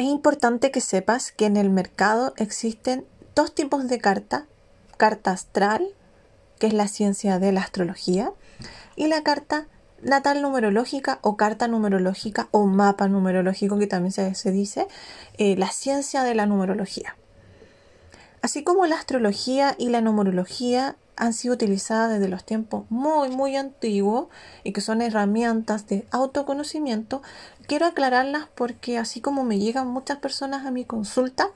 es importante que sepas que en el mercado existen dos tipos de carta. Carta astral, que es la ciencia de la astrología, y la carta natal numerológica o carta numerológica o mapa numerológico, que también se, dice, eh, la ciencia de la numerología. Así como la astrología y la numerología han sido utilizadas desde los tiempos muy, muy antiguos y que son herramientas de autoconocimiento, quiero aclararlas porque así como me llegan muchas personas a mi consulta,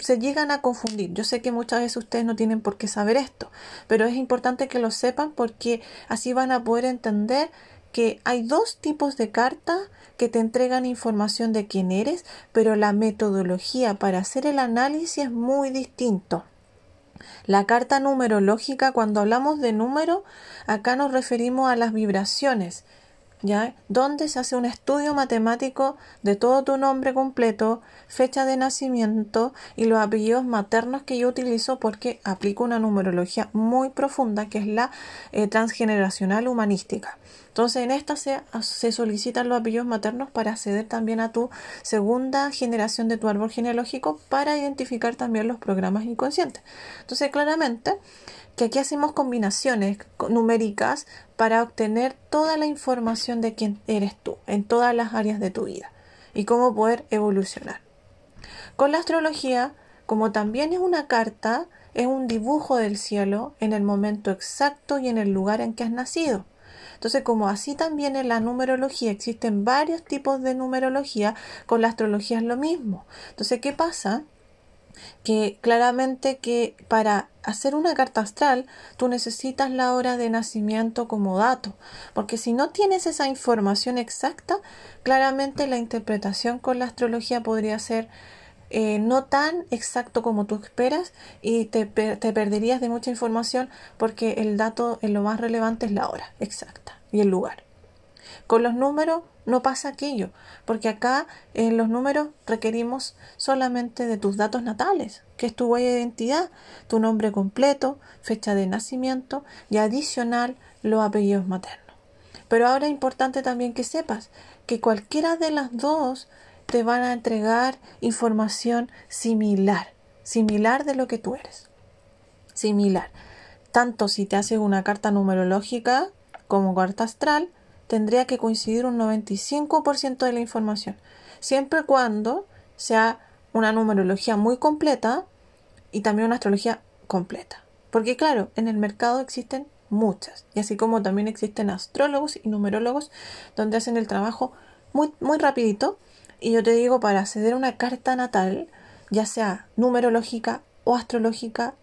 se llegan a confundir. Yo sé que muchas veces ustedes no tienen por qué saber esto, pero es importante que lo sepan porque así van a poder entender que hay dos tipos de cartas que te entregan información de quién eres, pero la metodología para hacer el análisis es muy distinto. La carta numerológica, cuando hablamos de número, acá nos referimos a las vibraciones, ¿ya? Donde se hace un estudio matemático de todo tu nombre completo, fecha de nacimiento y los apellidos maternos que yo utilizo porque aplico una numerología muy profunda que es la eh, transgeneracional humanística. Entonces en esta se, solicitan los apellidos maternos para acceder también a tu segunda generación de tu árbol genealógico para identificar también los programas inconscientes. Entonces claramente que aquí hacemos combinaciones numéricas para obtener toda la información de quién eres tú en todas las áreas de tu vida y cómo poder evolucionar. Con la astrología, como también es una carta, es un dibujo del cielo en el momento exacto y en el lugar en que has nacido. Entonces, como así también en la numerología existen varios tipos de numerología, con la astrología es lo mismo. Entonces, ¿qué pasa? que claramente que para hacer una carta astral tú necesitas la hora de nacimiento como dato, porque si no tienes esa información exacta, claramente la interpretación con la astrología podría ser eh, no tan exacto como tú esperas y te, te perderías de mucha información porque el dato en lo más relevante es la hora exacta y el lugar. Con los números no pasa aquello, porque acá en los números requerimos solamente de tus datos natales, que es tu huella de identidad, tu nombre completo, fecha de nacimiento y adicional los apellidos maternos. Pero ahora es importante también que sepas que cualquiera de las dos te van a entregar información similar, similar de lo que tú eres. Similar. Tanto si te haces una carta numerológica como carta astral, tendría que coincidir un 95% de la información, siempre y cuando sea una numerología muy completa y también una astrología completa. Porque claro, en el mercado existen muchas, y así como también existen astrólogos y numerólogos donde hacen el trabajo muy, muy rapidito, y yo te digo, para acceder a una carta natal, ya sea numerológica o astrológica,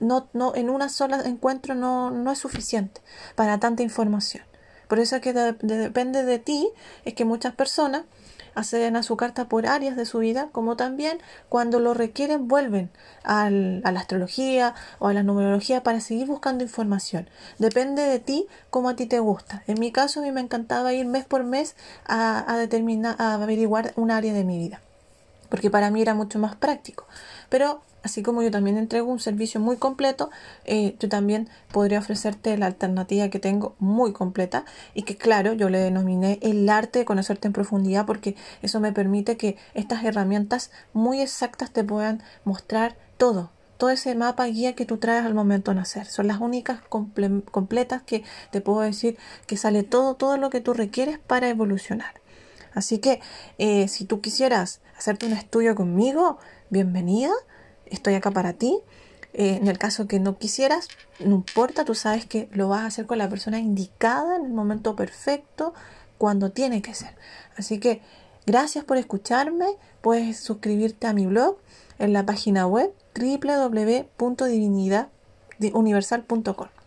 no, no, en una sola encuentro no, no es suficiente para tanta información. Por eso es que depende de ti, es que muchas personas acceden a su carta por áreas de su vida, como también cuando lo requieren vuelven a la astrología o a la numerología para seguir buscando información. Depende de ti como a ti te gusta. En mi caso, a mí me encantaba ir mes por mes a, a determinar, a averiguar un área de mi vida, porque para mí era mucho más práctico. Pero así como yo también entrego un servicio muy completo, eh, yo también podría ofrecerte la alternativa que tengo muy completa y que claro, yo le denominé el arte de conocerte en profundidad porque eso me permite que estas herramientas muy exactas te puedan mostrar todo, todo ese mapa guía que tú traes al momento de nacer. Son las únicas completas que te puedo decir que sale todo, todo lo que tú requieres para evolucionar. Así que eh, si tú quisieras hacerte un estudio conmigo, bienvenida estoy acá para ti. Eh, en el caso que no quisieras, no importa, tú sabes que lo vas a hacer con la persona indicada en el momento perfecto, cuando tiene que ser. Así que gracias por escucharme. Puedes suscribirte a mi blog en la página web www.divinidaduniversal.com.